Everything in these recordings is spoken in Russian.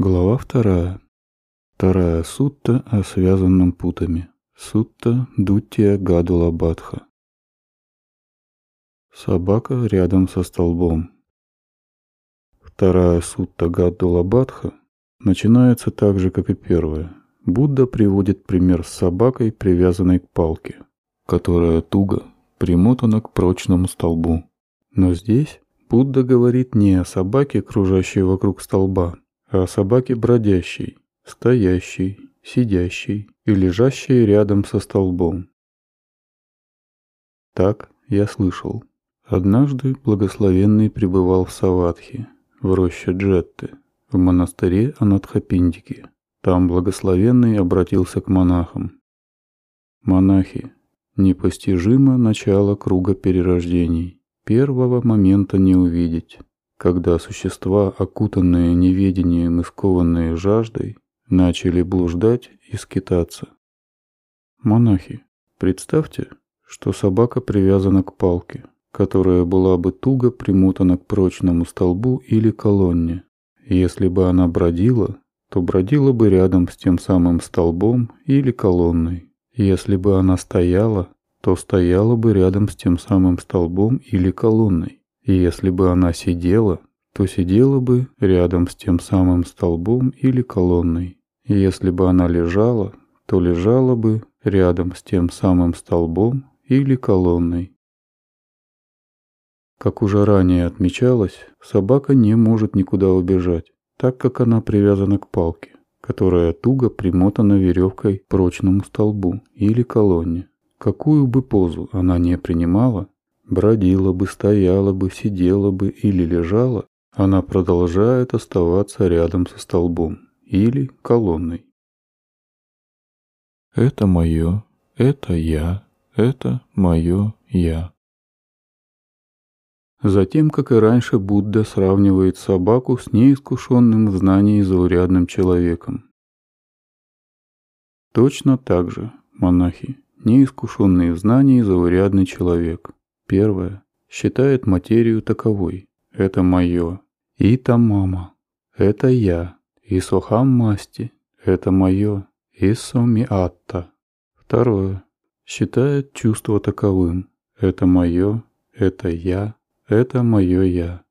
Глава вторая. Вторая сутта о связанном путами. Сутта Дуттия Гадула Бадха. Собака рядом со столбом. Вторая сутта Гадула Бадха начинается так же, как и первая. Будда приводит пример с собакой, привязанной к палке, которая туго примотана к прочному столбу. Но здесь Будда говорит не о собаке, кружащей вокруг столба, а о собаке бродящей, стоящей, сидящей и лежащей рядом со столбом. Так я слышал. Однажды благословенный пребывал в Саватхе, в роще Джетты, в монастыре Анатхапиндики. Там благословенный обратился к монахам. Монахи, непостижимо начало круга перерождений. Первого момента не увидеть когда существа, окутанные неведением и скованные жаждой, начали блуждать и скитаться. Монахи, представьте, что собака привязана к палке, которая была бы туго примотана к прочному столбу или колонне. Если бы она бродила, то бродила бы рядом с тем самым столбом или колонной. Если бы она стояла, то стояла бы рядом с тем самым столбом или колонной. И если бы она сидела, то сидела бы рядом с тем самым столбом или колонной. И если бы она лежала, то лежала бы рядом с тем самым столбом или колонной. Как уже ранее отмечалось, собака не может никуда убежать, так как она привязана к палке, которая туго примотана веревкой к прочному столбу или колонне. Какую бы позу она не принимала, бродила бы, стояла бы, сидела бы или лежала, она продолжает оставаться рядом со столбом или колонной. Это мое, это я, это мое я. Затем, как и раньше, Будда сравнивает собаку с неискушенным в знании заурядным человеком. Точно так же, монахи, неискушенный в знании заурядный человек – Первое. Считает материю таковой. Это мое. Ита мама. Это я. Исохам масти. Это мое. Исоми атта. Второе. Считает чувство таковым. Это мое. Это я. Это мое я.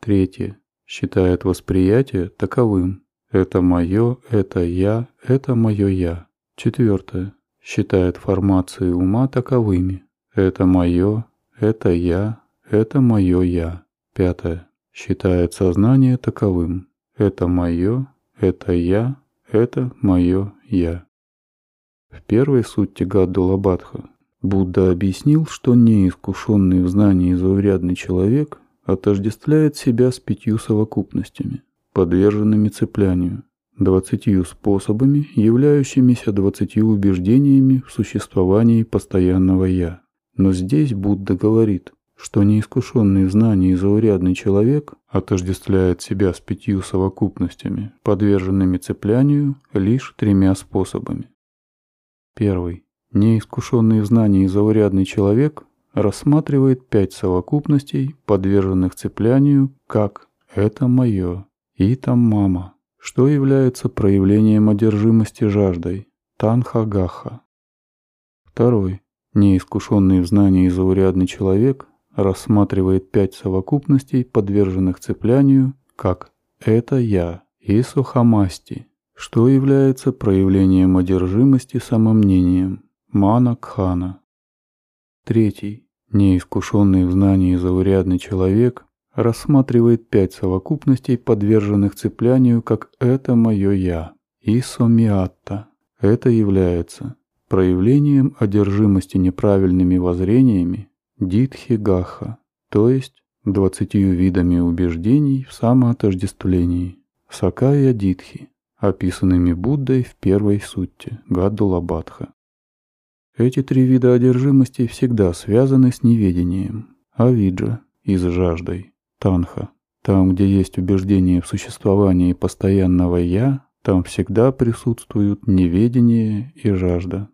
Третье. Считает восприятие таковым. Это мое, это я, это мое я. Четвертое. Считает формации ума таковыми. Это мое, это я, это мое я. Пятое. Считает сознание таковым. Это мое, это я, это мое я. В первой сути Гаддулабадха Будда объяснил, что неискушенный в знании заурядный человек отождествляет себя с пятью совокупностями, подверженными цеплянию, двадцатью способами, являющимися двадцатью убеждениями в существовании постоянного «я». Но здесь Будда говорит, что неискушенный в знании заурядный человек отождествляет себя с пятью совокупностями, подверженными цеплянию лишь тремя способами. Первый. Неискушенный в знании заурядный человек рассматривает пять совокупностей, подверженных цеплянию, как «это мое» и «там мама», что является проявлением одержимости жаждой «танха-гаха». Второй. Неискушенный в знании заурядный человек рассматривает пять совокупностей, подверженных цеплянию, как «это я» и «сухомасти», что является проявлением одержимости самомнением «мана-кхана». Третий. Неискушенный в знании заурядный человек рассматривает пять совокупностей, подверженных цеплянию, как «это мое я» и «сомиатта». Это является проявлением одержимости неправильными воззрениями дитхи-гаха, то есть двадцатью видами убеждений в самоотождествлении, сакая дитхи, описанными Буддой в первой сутте Гаддулабадха. Эти три вида одержимости всегда связаны с неведением, авиджа и с жаждой, танха. Там, где есть убеждение в существовании постоянного «я», там всегда присутствуют неведение и жажда.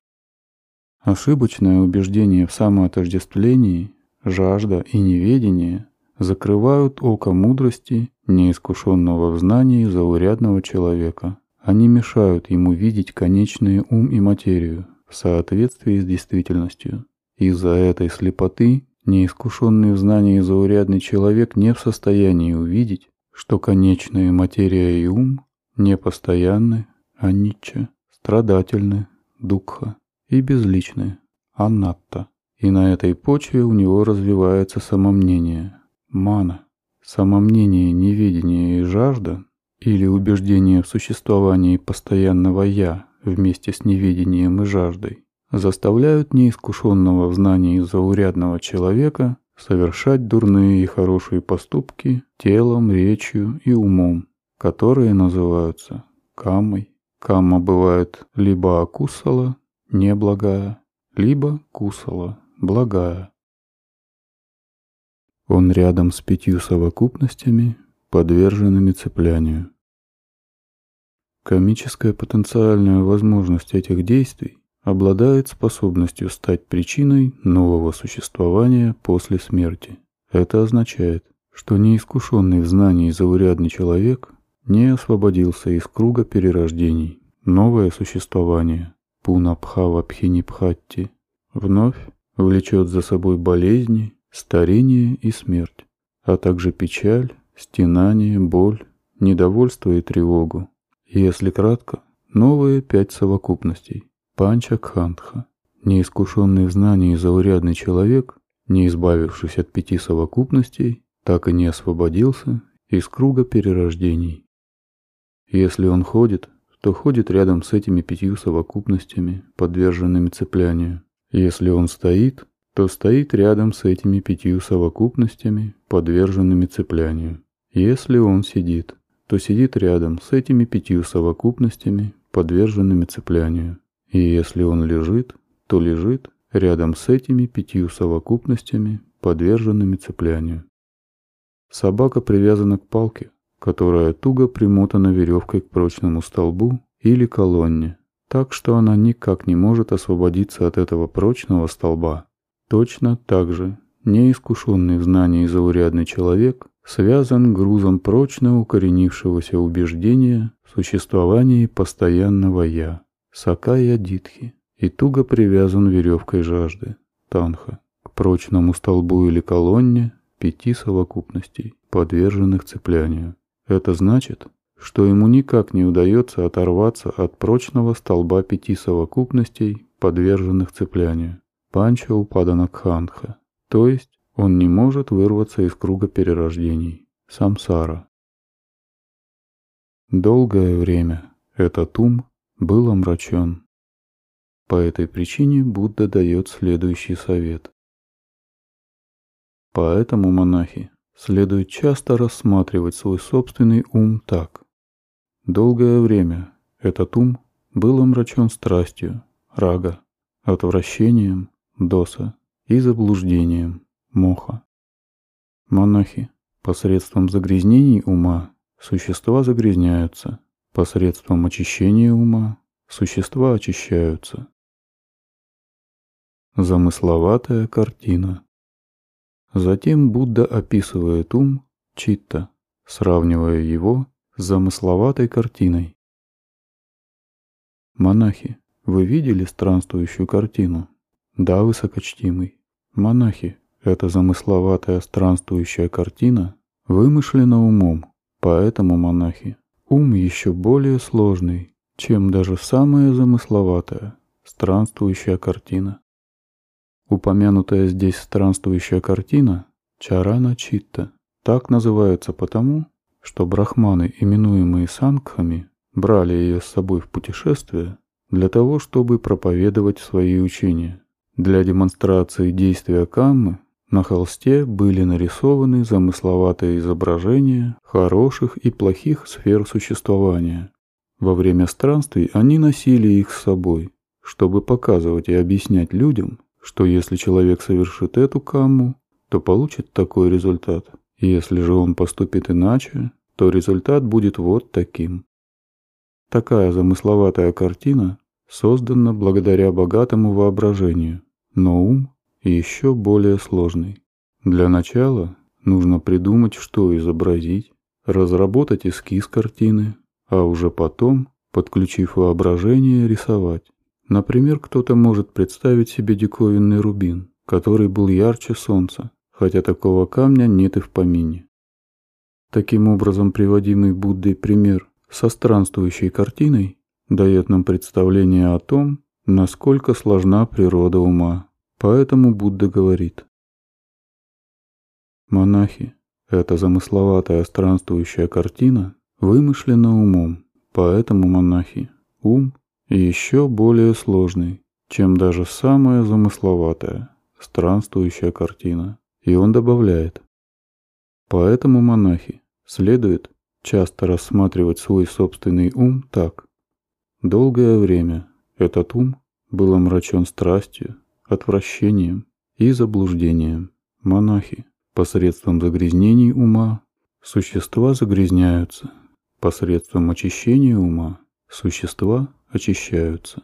Ошибочное убеждение в самоотождествлении, жажда и неведение закрывают око мудрости неискушенного в знании заурядного человека. Они мешают ему видеть конечный ум и материю в соответствии с действительностью. Из-за этой слепоты неискушенный в знании заурядный человек не в состоянии увидеть, что конечная материя и ум непостоянны, аничча, страдательны, дукха и безличны, анатта. И на этой почве у него развивается самомнение, мана. Самомнение, неведение и жажда или убеждение в существовании постоянного «я» вместе с неведением и жаждой заставляют неискушенного в знании заурядного человека совершать дурные и хорошие поступки телом, речью и умом, которые называются камой. Кама бывает либо акусала, неблагая, либо кусала, благая. Он рядом с пятью совокупностями, подверженными цеплянию. Комическая потенциальная возможность этих действий обладает способностью стать причиной нового существования после смерти. Это означает, что неискушенный в знании заурядный человек не освободился из круга перерождений. Новое существование, пунабхава пхинипхатти, вновь влечет за собой болезни, старение и смерть, а также печаль, стенание, боль, недовольство и тревогу. Если кратко, новые пять совокупностей. Панча Кхантха. Неискушенный в знании заурядный человек, не избавившись от пяти совокупностей, так и не освободился из круга перерождений. Если он ходит, то ходит рядом с этими пятью совокупностями, подверженными цеплянию. Если он стоит, то стоит рядом с этими пятью совокупностями, подверженными цеплянию. Если он сидит, то сидит рядом с этими пятью совокупностями, подверженными цеплянию. И если он лежит, то лежит рядом с этими пятью совокупностями, подверженными цеплянию. Собака привязана к палке, которая туго примотана веревкой к прочному столбу или колонне, так что она никак не может освободиться от этого прочного столба. Точно так же неискушенный в знании заурядный человек связан грузом прочно укоренившегося убеждения в существовании постоянного «я» Сакая Дитхи и туго привязан веревкой жажды Танха к прочному столбу или колонне пяти совокупностей, подверженных цеплянию. Это значит, что ему никак не удается оторваться от прочного столба пяти совокупностей, подверженных цеплянию. Панча упадана кханха, то есть он не может вырваться из круга перерождений, самсара. Долгое время этот ум был омрачен. По этой причине Будда дает следующий совет. Поэтому, монахи, следует часто рассматривать свой собственный ум так. Долгое время этот ум был омрачен страстью, рага, отвращением, доса и заблуждением, моха. Монахи, посредством загрязнений ума существа загрязняются, посредством очищения ума существа очищаются. Замысловатая картина Затем Будда описывает ум читта, сравнивая его с замысловатой картиной. Монахи, вы видели странствующую картину? Да, высокочтимый. Монахи, эта замысловатая странствующая картина вымышлена умом, поэтому, монахи, ум еще более сложный, чем даже самая замысловатая странствующая картина. Упомянутая здесь странствующая картина Чарана Читта так называется потому, что брахманы, именуемые сангхами, брали ее с собой в путешествие для того, чтобы проповедовать свои учения. Для демонстрации действия каммы на холсте были нарисованы замысловатые изображения хороших и плохих сфер существования. Во время странствий они носили их с собой, чтобы показывать и объяснять людям, что если человек совершит эту камму, то получит такой результат. Если же он поступит иначе, то результат будет вот таким. Такая замысловатая картина создана благодаря богатому воображению, но ум еще более сложный. Для начала нужно придумать, что изобразить, разработать эскиз картины, а уже потом, подключив воображение, рисовать. Например, кто-то может представить себе диковинный рубин, который был ярче солнца, хотя такого камня нет и в помине. Таким образом, приводимый Буддой пример со странствующей картиной дает нам представление о том, насколько сложна природа ума. Поэтому Будда говорит. Монахи, эта замысловатая странствующая картина вымышлена умом, поэтому монахи, ум еще более сложный, чем даже самая замысловатая странствующая картина. И он добавляет. Поэтому монахи следует часто рассматривать свой собственный ум так. Долгое время этот ум был омрачен страстью, отвращением и заблуждением. Монахи посредством загрязнений ума существа загрязняются, посредством очищения ума существа очищаются.